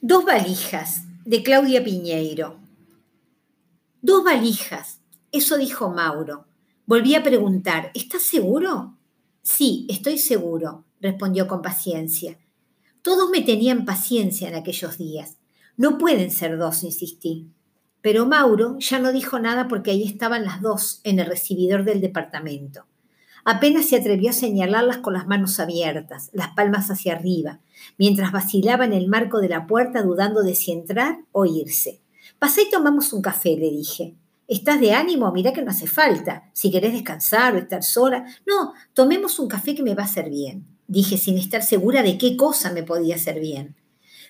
Dos valijas, de Claudia Piñeiro. Dos valijas, eso dijo Mauro. Volví a preguntar, ¿estás seguro? Sí, estoy seguro, respondió con paciencia. Todos me tenían paciencia en aquellos días. No pueden ser dos, insistí. Pero Mauro ya no dijo nada porque ahí estaban las dos en el recibidor del departamento. Apenas se atrevió a señalarlas con las manos abiertas, las palmas hacia arriba, mientras vacilaba en el marco de la puerta dudando de si entrar o irse. Pasé y tomamos un café, le dije. ¿Estás de ánimo? Mira que no hace falta. Si querés descansar o estar sola. No, tomemos un café que me va a hacer bien. Dije sin estar segura de qué cosa me podía hacer bien.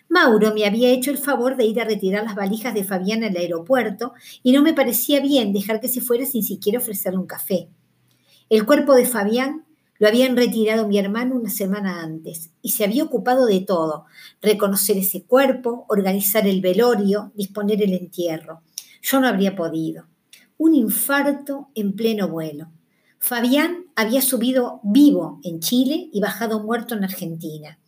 Mauro me había hecho el favor de ir a retirar las valijas de Fabián al aeropuerto y no me parecía bien dejar que se fuera sin siquiera ofrecerle un café. El cuerpo de Fabián lo habían retirado mi hermano una semana antes y se había ocupado de todo, reconocer ese cuerpo, organizar el velorio, disponer el entierro. Yo no habría podido. Un infarto en pleno vuelo. Fabián había subido vivo en Chile y bajado muerto en Argentina.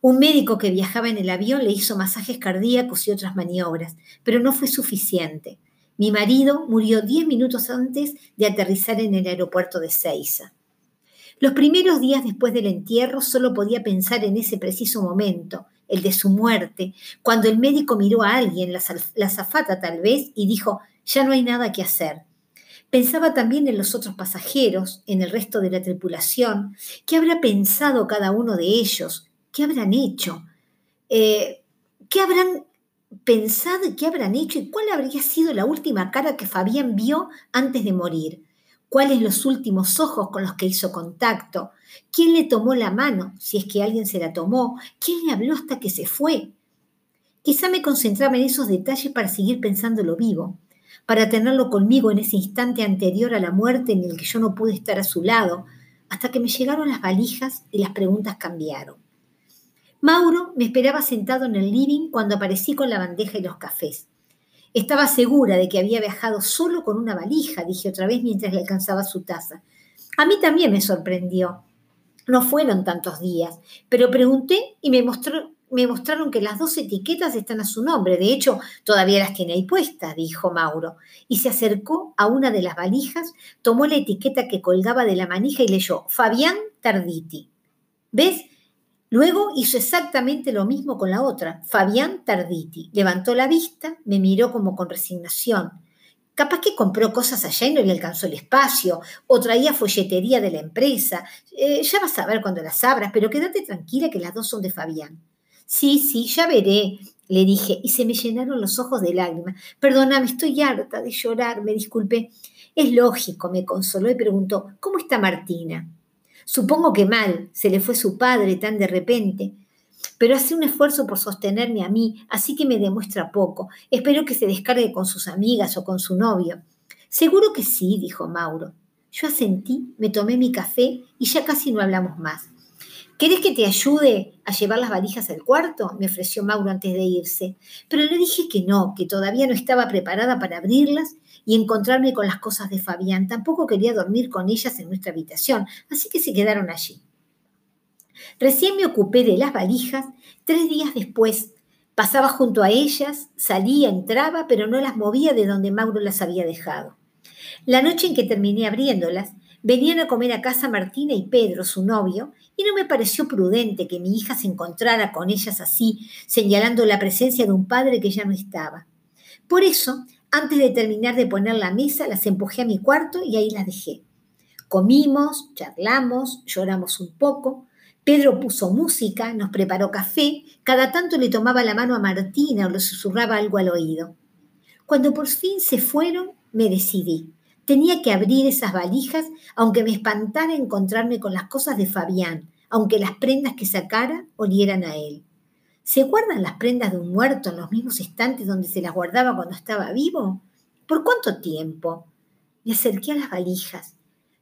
Un médico que viajaba en el avión le hizo masajes cardíacos y otras maniobras, pero no fue suficiente. Mi marido murió diez minutos antes de aterrizar en el aeropuerto de Ceiza. Los primeros días después del entierro solo podía pensar en ese preciso momento, el de su muerte, cuando el médico miró a alguien, la, la zafata tal vez, y dijo, ya no hay nada que hacer. Pensaba también en los otros pasajeros, en el resto de la tripulación, qué habrá pensado cada uno de ellos, qué habrán hecho, eh, qué habrán pensad qué habrán hecho y cuál habría sido la última cara que Fabián vio antes de morir. ¿Cuáles los últimos ojos con los que hizo contacto? ¿Quién le tomó la mano, si es que alguien se la tomó? ¿Quién le habló hasta que se fue? Quizá me concentraba en esos detalles para seguir pensándolo vivo, para tenerlo conmigo en ese instante anterior a la muerte en el que yo no pude estar a su lado, hasta que me llegaron las valijas y las preguntas cambiaron. Mauro me esperaba sentado en el living cuando aparecí con la bandeja y los cafés. Estaba segura de que había viajado solo con una valija, dije otra vez mientras le alcanzaba su taza. A mí también me sorprendió. No fueron tantos días, pero pregunté y me, mostraron que las dos etiquetas están a su nombre. De hecho, todavía las tiene ahí puestas, dijo Mauro. Y se acercó a una de las valijas, tomó la etiqueta que colgaba de la manija y leyó Fabián Tarditi. ¿Ves? Luego hizo exactamente lo mismo con la otra, Fabián Tarditi. Levantó la vista, me miró como con resignación. Capaz que compró cosas allá y no le alcanzó el espacio, o traía folletería de la empresa. Eh, ya vas a ver cuando las abras, pero quédate tranquila que las dos son de Fabián. Sí, sí, ya veré, le dije, y se me llenaron los ojos de lágrimas. Perdóname, estoy harta de llorar, me disculpé. Es lógico, me consoló y preguntó, ¿cómo está Martina? Supongo que mal, se le fue su padre tan de repente, pero hace un esfuerzo por sostenerme a mí, así que me demuestra poco. Espero que se descargue con sus amigas o con su novio. Seguro que sí, dijo Mauro. Yo asentí, me tomé mi café y ya casi no hablamos más. ¿Querés que te ayude a llevar las valijas al cuarto? me ofreció Mauro antes de irse. Pero le dije que no, que todavía no estaba preparada para abrirlas y encontrarme con las cosas de Fabián. Tampoco quería dormir con ellas en nuestra habitación, así que se quedaron allí. Recién me ocupé de las valijas, tres días después. Pasaba junto a ellas, salía, entraba, pero no las movía de donde Mauro las había dejado. La noche en que terminé abriéndolas, venían a comer a casa Martina y Pedro, su novio, y no me pareció prudente que mi hija se encontrara con ellas así, señalando la presencia de un padre que ya no estaba. Por eso antes de terminar de poner la mesa, las empujé a mi cuarto y ahí las dejé. Comimos, charlamos, lloramos un poco. Pedro puso música, nos preparó café, cada tanto le tomaba la mano a Martina o le susurraba algo al oído. Cuando por fin se fueron, me decidí. Tenía que abrir esas valijas, aunque me espantara encontrarme con las cosas de Fabián, aunque las prendas que sacara olieran a él. ¿Se guardan las prendas de un muerto en los mismos estantes donde se las guardaba cuando estaba vivo? ¿Por cuánto tiempo? Me acerqué a las valijas.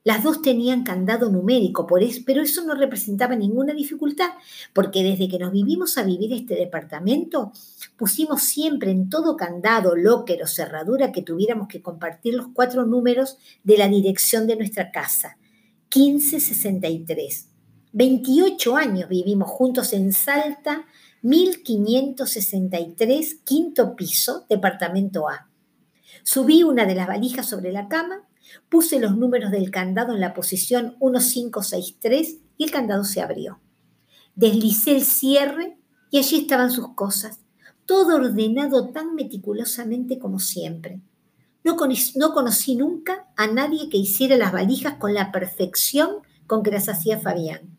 Las dos tenían candado numérico, por eso, pero eso no representaba ninguna dificultad, porque desde que nos vivimos a vivir este departamento, pusimos siempre en todo candado, locker cerradura que tuviéramos que compartir los cuatro números de la dirección de nuestra casa. 1563. 28 años vivimos juntos en Salta, 1563, quinto piso, departamento A. Subí una de las valijas sobre la cama, puse los números del candado en la posición 1563 y el candado se abrió. Deslicé el cierre y allí estaban sus cosas, todo ordenado tan meticulosamente como siempre. No, conocí nunca a nadie que hiciera las valijas con la perfección con que las hacía Fabián.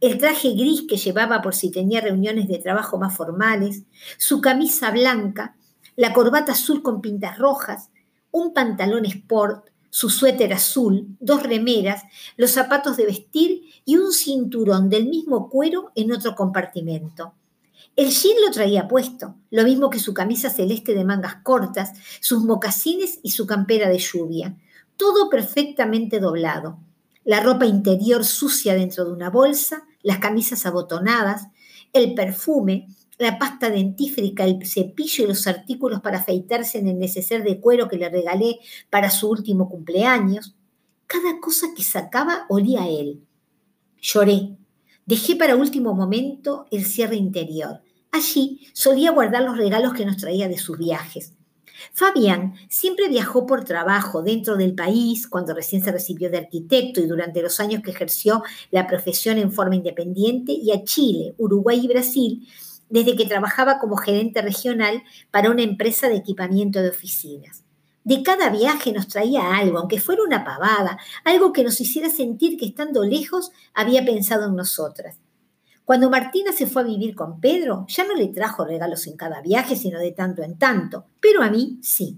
El traje gris que llevaba por si tenía reuniones de trabajo más formales, su camisa blanca, la corbata azul con pintas rojas, un pantalón sport, su suéter azul, dos remeras, los zapatos de vestir y un cinturón del mismo cuero en otro compartimento. El jean lo traía puesto, lo mismo que su camisa celeste de mangas cortas, sus mocasines y su campera de lluvia, todo perfectamente doblado. La ropa interior sucia dentro de una bolsa, las camisas abotonadas, el perfume, la pasta dentífrica, el cepillo y los artículos para afeitarse en el neceser de cuero que le regalé para su último cumpleaños. Cada cosa que sacaba olía a él. Lloré. Dejé para último momento el cierre interior. Allí solía guardar los regalos que nos traía de sus viajes. Fabián siempre viajó por trabajo dentro del país, cuando recién se recibió de arquitecto y durante los años que ejerció la profesión en forma independiente, y a Chile, Uruguay y Brasil, desde que trabajaba como gerente regional para una empresa de equipamiento de oficinas. De cada viaje nos traía algo, aunque fuera una pavada, algo que nos hiciera sentir que estando lejos había pensado en nosotras. Cuando Martina se fue a vivir con Pedro, ya no le trajo regalos en cada viaje, sino de tanto en tanto, pero a mí sí.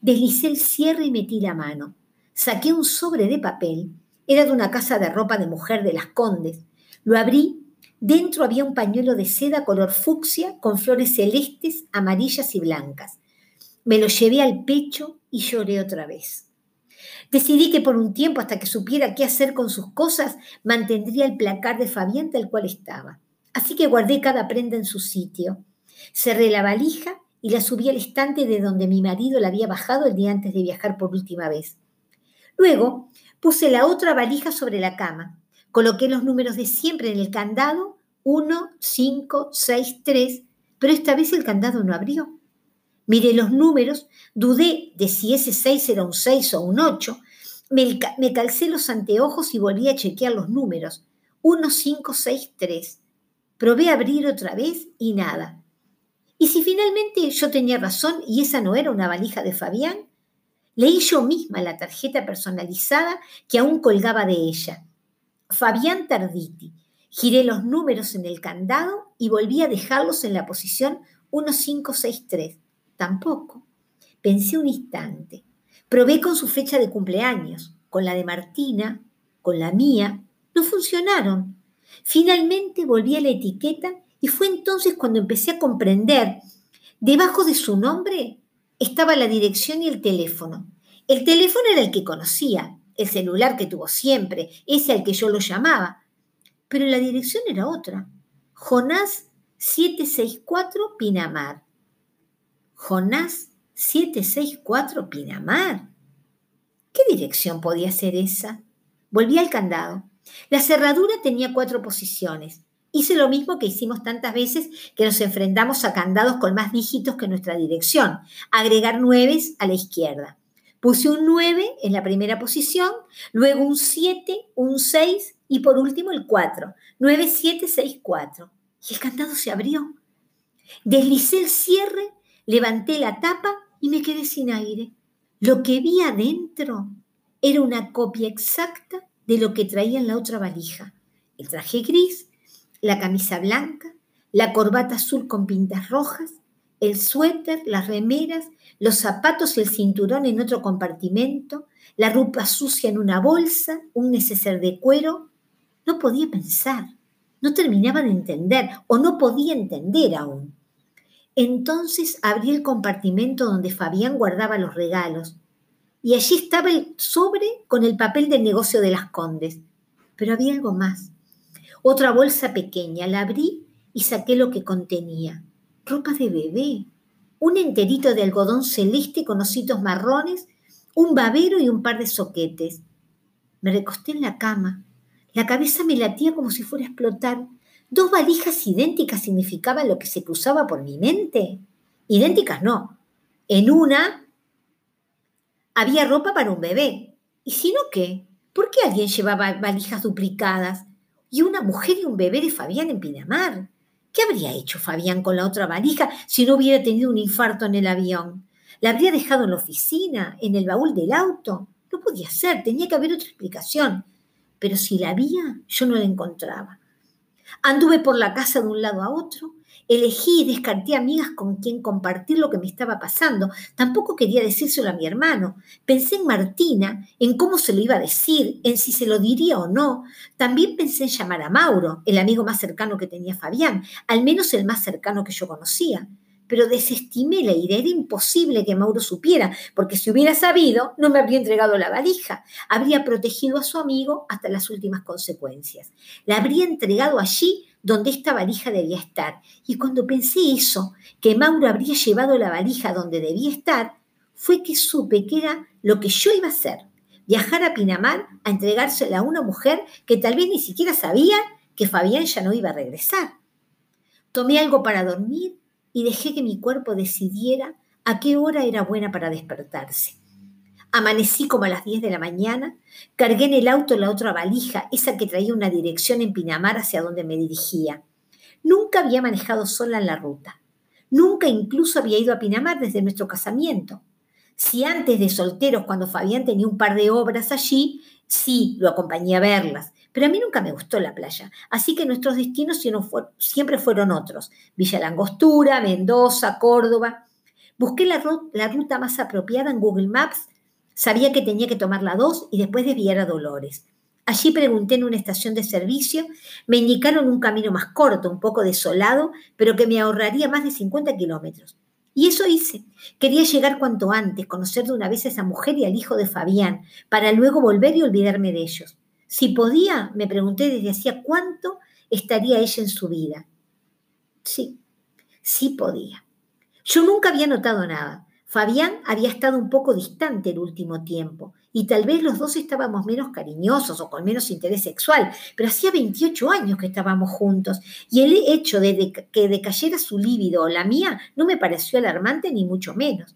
Deslicé el cierre y metí la mano. Saqué un sobre de papel, era de una casa de ropa de mujer de las Condes. Lo abrí Dentro había un pañuelo de seda color fucsia con flores celestes, amarillas y blancas. Me lo llevé al pecho y lloré otra vez. Decidí que por un tiempo, hasta que supiera qué hacer con sus cosas, mantendría el placar de Fabián tal cual estaba. Así que guardé cada prenda en su sitio. Cerré la valija y la subí al estante de donde mi marido la había bajado el día antes de viajar por última vez. Luego puse la otra valija sobre la cama Coloqué los números de siempre en el candado, 1, 5, 6, 3, pero esta vez el candado no abrió. Miré los números, dudé de si ese 6 era un 6 o un 8, me, me calcé los anteojos y volví a chequear los números. 1, 5, 6, 3. Probé a abrir otra vez y nada. ¿Y si finalmente yo tenía razón y esa no era una valija de Fabián? Leí yo misma la tarjeta personalizada que aún colgaba de ella. Fabián Tarditi. Giré los números en el candado y volví a dejarlos en la posición 1563. Tampoco. Pensé un instante. Probé con su fecha de cumpleaños, con la de Martina, con la mía. No funcionaron. Finalmente volví a la etiqueta y fue entonces cuando empecé a comprender. Debajo de su nombre estaba la dirección y el teléfono. El teléfono era el que conocía, el celular que tuvo siempre, ese al que yo lo llamaba. Pero la dirección era otra. Jonás 764 Pinamar. Jonás 764 Pinamar. ¿Qué dirección podía ser esa? Volví al candado. La cerradura tenía cuatro posiciones. Hice lo mismo que hicimos tantas veces que nos enfrentamos a candados con más dígitos que nuestra dirección, agregar nueves a la izquierda. Puse un 9 en la primera posición, luego un 7, un 6 y por último el 4. 9, 7, 6, 4. Y el candado se abrió. Deslicé el cierre, levanté la tapa y me quedé sin aire. Lo que vi adentro era una copia exacta de lo que traía en la otra valija. El traje gris, la camisa blanca, la corbata azul con pintas rojas, el suéter, las remeras, los zapatos y el cinturón en otro compartimento, la ropa sucia en una bolsa, un neceser de cuero. No podía pensar, no terminaba de entender o no podía entender aún. Entonces abrí el compartimento donde Fabián guardaba los regalos y allí estaba el sobre con el papel del negocio de las condes. Pero había algo más. Otra bolsa pequeña, la abrí y saqué lo que contenía ropa de bebé, un enterito de algodón celeste con ositos marrones, un babero y un par de soquetes. Me recosté en la cama. La cabeza me latía como si fuera a explotar. ¿Dos valijas idénticas significaban lo que se cruzaba por mi mente? Idénticas no. En una había ropa para un bebé. ¿Y si no qué? ¿Por qué alguien llevaba valijas duplicadas? Y una mujer y un bebé de Fabián en Pinamar. ¿Qué habría hecho Fabián con la otra valija si no hubiera tenido un infarto en el avión? ¿La habría dejado en la oficina, en el baúl del auto? No podía ser, tenía que haber otra explicación. Pero si la había, yo no la encontraba. Anduve por la casa de un lado a otro, Elegí y descarté amigas con quien compartir lo que me estaba pasando. Tampoco quería decírselo a mi hermano. Pensé en Martina, en cómo se lo iba a decir, en si se lo diría o no. También pensé en llamar a Mauro, el amigo más cercano que tenía Fabián, al menos el más cercano que yo conocía. Pero desestimé la idea, era imposible que Mauro supiera, porque si hubiera sabido, no me habría entregado la valija. Habría protegido a su amigo hasta las últimas consecuencias. La habría entregado allí donde esta valija debía estar. Y cuando pensé eso, que Mauro habría llevado la valija donde debía estar, fue que supe que era lo que yo iba a hacer. Viajar a Pinamar a entregársela a una mujer que tal vez ni siquiera sabía que Fabián ya no iba a regresar. Tomé algo para dormir y dejé que mi cuerpo decidiera a qué hora era buena para despertarse. Amanecí como a las 10 de la mañana, cargué en el auto la otra valija, esa que traía una dirección en Pinamar hacia donde me dirigía. Nunca había manejado sola en la ruta. Nunca incluso había ido a Pinamar desde nuestro casamiento. Si antes de solteros, cuando Fabián tenía un par de obras allí, sí, lo acompañé a verlas, pero a mí nunca me gustó la playa, así que nuestros destinos siempre fueron otros. Villa Langostura, Mendoza, Córdoba. Busqué la, ruta más apropiada en Google Maps Sabía que tenía que tomar la 2 y después desviar a Dolores. Allí pregunté en una estación de servicio, me indicaron un camino más corto, un poco desolado, pero que me ahorraría más de 50 kilómetros. Y eso hice. Quería llegar cuanto antes, conocer de una vez a esa mujer y al hijo de Fabián, para luego volver y olvidarme de ellos. Si podía, me pregunté desde hacía cuánto estaría ella en su vida. Sí, sí podía. Yo nunca había notado nada. Fabián había estado un poco distante el último tiempo y tal vez los dos estábamos menos cariñosos o con menos interés sexual, pero hacía 28 años que estábamos juntos y el hecho de que decayera su líbido o la mía no me pareció alarmante ni mucho menos.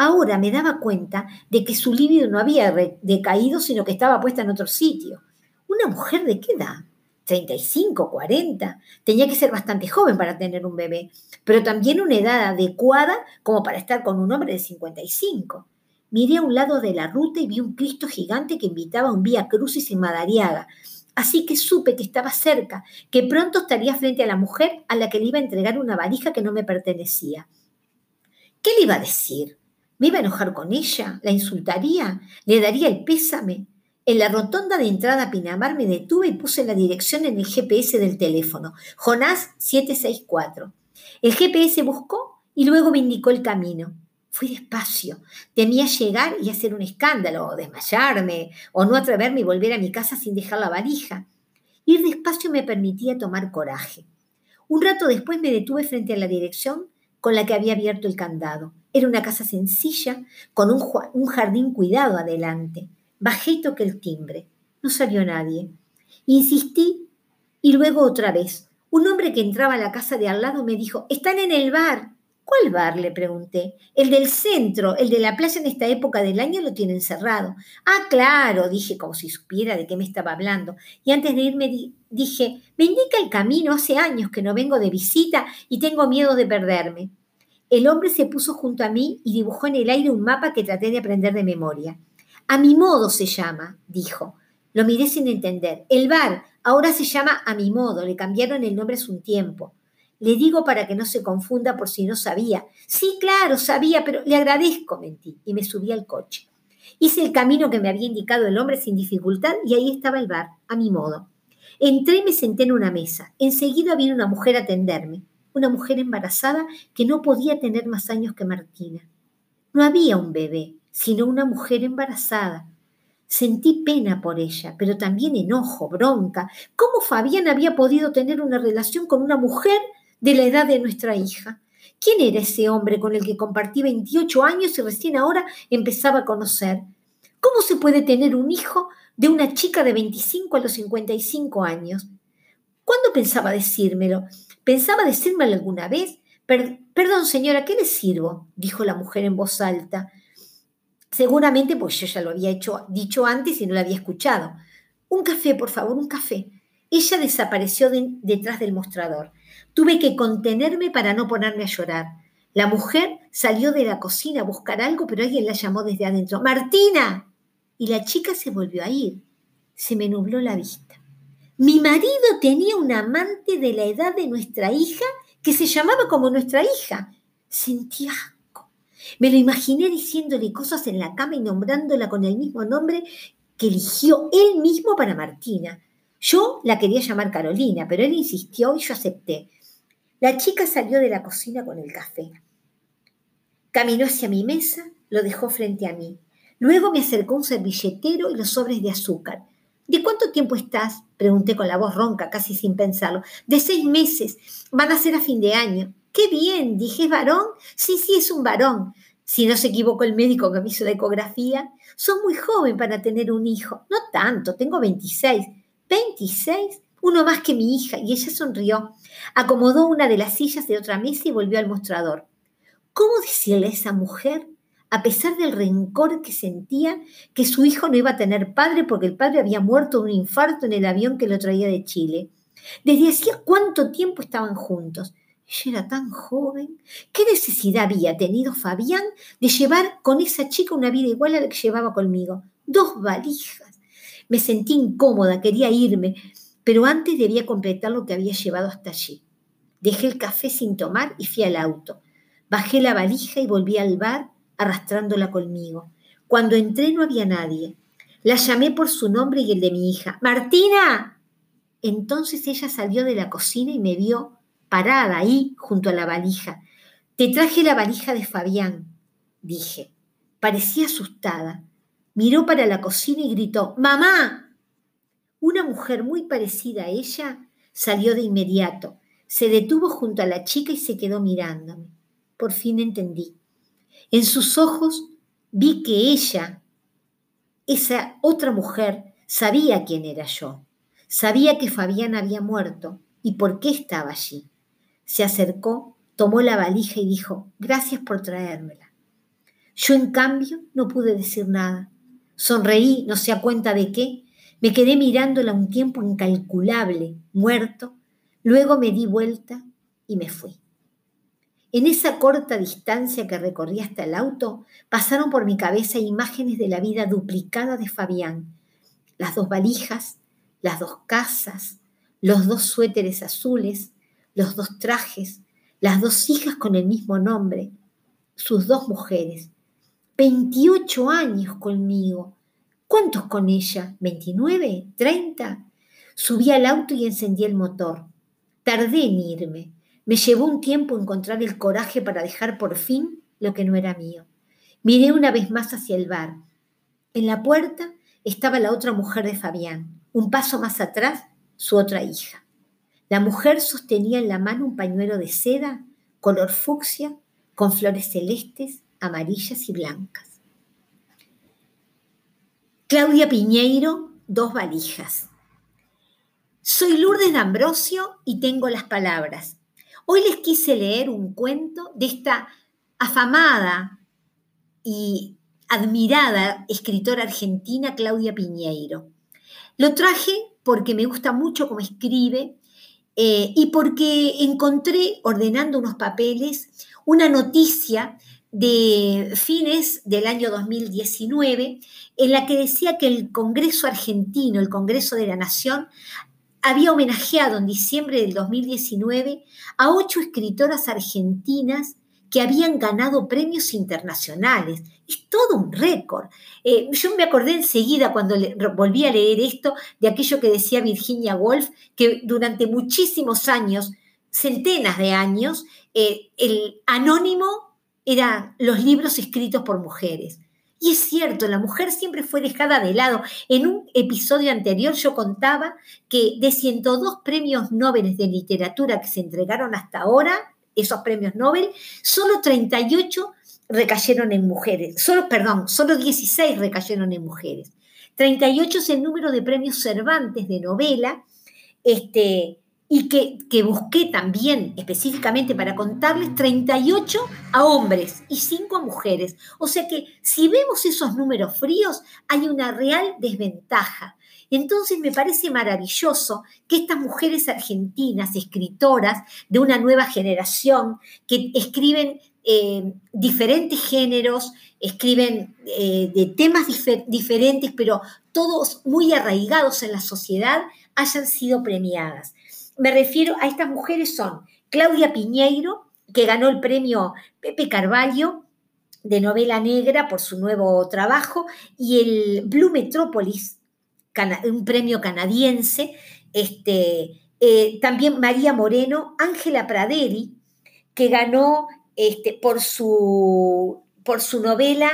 Ahora me daba cuenta de que su líbido no había decaído, sino que estaba puesta en otro sitio. ¿Una mujer de qué edad? 35, 40. Tenía que ser bastante joven para tener un bebé, pero también una edad adecuada como para estar con un hombre de 55. Miré a un lado de la ruta y vi un Cristo gigante que invitaba a un Vía Crucis en Madariaga. Así que supe que estaba cerca, que pronto estaría frente a la mujer a la que le iba a entregar una valija que no me pertenecía. ¿Qué le iba a decir? ¿Me iba a enojar con ella? ¿La insultaría? ¿Le daría el pésame? En la rotonda de entrada a Pinamar me detuve y puse la dirección en el GPS del teléfono, Jonás 764. El GPS buscó y luego me indicó el camino. Fui despacio. Temía llegar y hacer un escándalo, o desmayarme, o no atreverme y volver a mi casa sin dejar la valija. Ir despacio me permitía tomar coraje. Un rato después me detuve frente a la dirección con la que había abierto el candado. Era una casa sencilla, con un, jardín cuidado adelante. Bajé y toqué el timbre. No salió nadie. Insistí y luego otra vez. Un hombre que entraba a la casa de al lado me dijo, están en el bar. ¿Cuál bar? le pregunté. El del centro, el de la playa en esta época del año lo tienen cerrado. Ah, claro, dije como si supiera de qué me estaba hablando. Y antes de irme dije, me indica el camino, hace años que no vengo de visita y tengo miedo de perderme. El hombre se puso junto a mí y dibujó en el aire un mapa que traté de aprender de memoria. A mi modo se llama, dijo. Lo miré sin entender. El bar ahora se llama A mi modo, le cambiaron el nombre hace un tiempo. Le digo para que no se confunda por si no sabía. Sí, claro, sabía, pero le agradezco, mentí, y me subí al coche. Hice el camino que me había indicado el hombre sin dificultad y ahí estaba el bar, a mi modo. Entré y me senté en una mesa. Enseguida vino una mujer a atenderme, una mujer embarazada que no podía tener más años que Martina. No había un bebé, sino una mujer embarazada. Sentí pena por ella, pero también enojo, bronca. ¿Cómo Fabián había podido tener una relación con una mujer de la edad de nuestra hija? ¿Quién era ese hombre con el que compartí 28 años y recién ahora empezaba a conocer? ¿Cómo se puede tener un hijo de una chica de 25 a los 55 años. ¿Cuándo pensaba decírmelo? ¿Pensaba decírmelo alguna vez? perdón, señora, ¿qué le sirvo? dijo la mujer en voz alta. Seguramente, pues yo ya lo había hecho, dicho antes y no lo había escuchado. Un café, por favor, un café. Ella desapareció detrás del mostrador. Tuve que contenerme para no ponerme a llorar. La mujer salió de la cocina a buscar algo, pero alguien la llamó desde adentro. ¡Martina! Y la chica se volvió a ir. Se me nubló la vista. Mi marido tenía un amante de la edad de nuestra hija que se llamaba como nuestra hija. Sentí asco. Me lo imaginé diciéndole cosas en la cama y nombrándola con el mismo nombre que eligió él mismo para Martina. Yo la quería llamar Carolina, pero él insistió y yo acepté. La chica salió de la cocina con el café. Caminó hacia mi mesa, lo dejó frente a mí. Luego me acercó un servilletero y los sobres de azúcar. ¿De cuánto tiempo estás? Pregunté con la voz ronca, casi sin pensarlo. De seis meses. Van a ser a fin de año. ¡Qué bien! Dije, ¿es varón? Sí, sí, es un varón. Si no se equivocó el médico que me hizo la ecografía. Son muy joven para tener un hijo. No tanto, tengo 26. ¿26? Uno más que mi hija. Y ella sonrió. Acomodó una de las sillas de otra mesa y volvió al mostrador. ¿Cómo decirle a esa mujer a pesar del rencor que sentía que su hijo no iba a tener padre porque el padre había muerto de un infarto en el avión que lo traía de Chile. Desde hacía cuánto tiempo estaban juntos. Ella era tan joven. ¿Qué necesidad había tenido Fabián de llevar con esa chica una vida igual a la que llevaba conmigo? Dos valijas. Me sentí incómoda, quería irme, pero antes debía completar lo que había llevado hasta allí. Dejé el café sin tomar y fui al auto. Bajé la valija y volví al bar arrastrándola conmigo. Cuando entré no había nadie. La llamé por su nombre y el de mi hija. ¡Martina! Entonces ella salió de la cocina y me vio parada ahí junto a la valija. Te traje la valija de Fabián, dije. Parecía asustada. Miró para la cocina y gritó, ¡Mamá! Una mujer muy parecida a ella salió de inmediato. Se detuvo junto a la chica y se quedó mirándome. Por fin entendí. En sus ojos vi que ella, esa otra mujer, sabía quién era yo. Sabía que Fabián había muerto y por qué estaba allí. Se acercó, tomó la valija y dijo, gracias por traérmela. Yo, en cambio, no pude decir nada. Sonreí, no sé a cuenta de qué. Me quedé mirándola un tiempo incalculable, muerto. Luego me di vuelta y me fui. En esa corta distancia que recorrí hasta el auto, pasaron por mi cabeza imágenes de la vida duplicada de Fabián. Las dos valijas, las dos casas, los dos suéteres azules, los dos trajes, las dos hijas con el mismo nombre, sus dos mujeres. 28 años conmigo. ¿Cuántos con ella? ¿29? ¿30? Subí al auto y encendí el motor. Tardé en irme. Me llevó un tiempo encontrar el coraje para dejar por fin lo que no era mío. Miré una vez más hacia el bar. En la puerta estaba la otra mujer de Fabián. Un paso más atrás, su otra hija. La mujer sostenía en la mano un pañuelo de seda, color fucsia, con flores celestes, amarillas y blancas. Claudia Piñeiro, dos valijas. Soy Lourdes de Ambrosio y tengo las palabras. Hoy les quise leer un cuento de esta afamada y admirada escritora argentina Claudia Piñeiro. Lo traje porque me gusta mucho cómo escribe eh, y porque encontré, ordenando unos papeles, una noticia de fines del año 2019 en la que decía que el Congreso argentino, el Congreso de la Nación, había homenajeado en diciembre del 2019 a ocho escritoras argentinas que habían ganado premios internacionales. Es todo un récord. Eh, yo me acordé enseguida cuando volví a leer esto de aquello que decía Virginia Woolf, que durante muchísimos años, centenas de años, eh, el anónimo eran los libros escritos por mujeres. Y es cierto, la mujer siempre fue dejada de lado. En un episodio anterior yo contaba que de 102 premios Nobel de literatura que se entregaron hasta ahora, esos premios Nobel, solo 38 recayeron en mujeres. Solo, perdón, solo 16 recayeron en mujeres. 38 es el número de premios Cervantes de novela, este, y que, busqué también específicamente para contarles 38 a hombres y 5 a mujeres. O sea que si vemos esos números fríos, hay una real desventaja. Entonces me parece maravilloso que estas mujeres argentinas, escritoras de una nueva generación, que escriben eh, diferentes géneros, escriben eh, de temas diferentes, pero todos muy arraigados en la sociedad, hayan sido premiadas. Me refiero a estas mujeres son Claudia Piñeiro, que ganó el premio Pepe Carvalho de novela negra por su nuevo trabajo, y el Blue Metropolis, un premio canadiense, este, eh, también María Moreno, Ángela Praderi, que ganó este, por, su, por su novela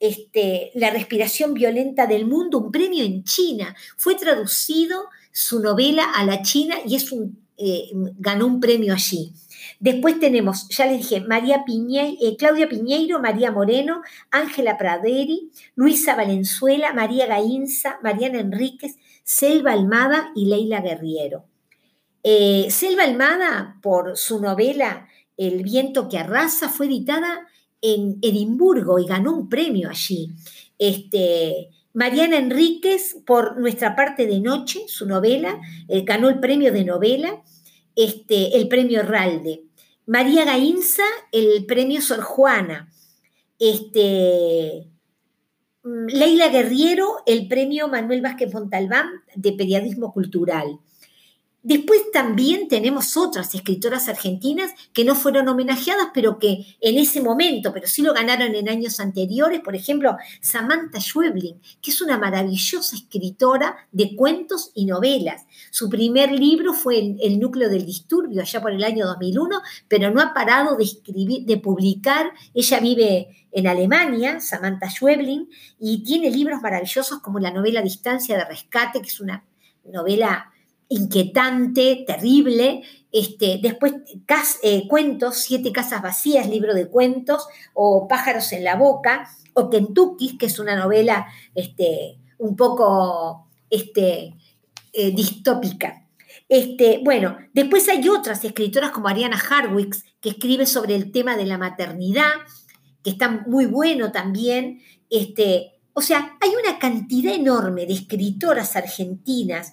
este, La respiración violenta del mundo, un premio en China. Fue traducido su novela a la China y es eh, ganó un premio allí. Después tenemos, ya les dije, María eh, Claudia Piñeiro, María Moreno, Ángela Praderi, Luisa Valenzuela, María Gainza, Mariana Enríquez, Selva Almada y Leila Guerriero. Eh, Selva Almada, por su novela El viento que arrasa, fue editada en Edimburgo y ganó un premio allí. Este, Mariana Enríquez, por Nuestra parte de noche, su novela, eh, ganó el premio de novela, este, el premio Ralde. María Gainza, el premio Sor Juana. Este, mm, Leila Guerriero, el premio Manuel Vázquez Montalbán de Periodismo Cultural. Después también tenemos otras escritoras argentinas que no fueron homenajeadas, pero que en ese momento, pero sí lo ganaron en años anteriores. Por ejemplo, Samantha Schweblin, que es una maravillosa escritora de cuentos y novelas. Su primer libro fue El, núcleo del disturbio, allá por el año 2001, pero no ha parado de escribir, de publicar. Ella vive en Alemania, Samantha Schweblin, y tiene libros maravillosos como la novela Distancia de Rescate, que es una novela inquietante, terrible. Este, después, eh, cuentos, Siete Casas Vacías, libro de cuentos, o Pájaros en la Boca, o Kentucky, que es una novela este, un poco este, eh, distópica. Este, bueno, después hay otras escritoras como Ariana Harwicks, que escribe sobre el tema de la maternidad, que está muy bueno también. Este, o sea, hay una cantidad enorme de escritoras argentinas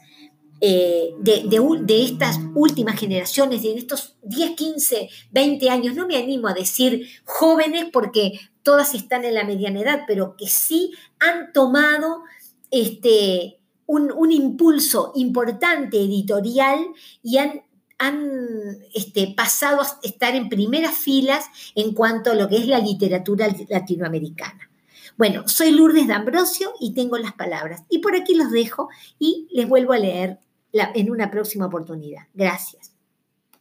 eh, de, estas últimas generaciones, de estos 10, 15, 20 años, no me animo a decir jóvenes porque todas están en la mediana edad, pero que sí han tomado este, un, impulso importante editorial y han, han este, pasado a estar en primeras filas en cuanto a lo que es la literatura latinoamericana. Bueno, soy Lourdes D'Ambrosio y tengo las palabras. Y por aquí los dejo y les vuelvo a leer en una próxima oportunidad. Gracias.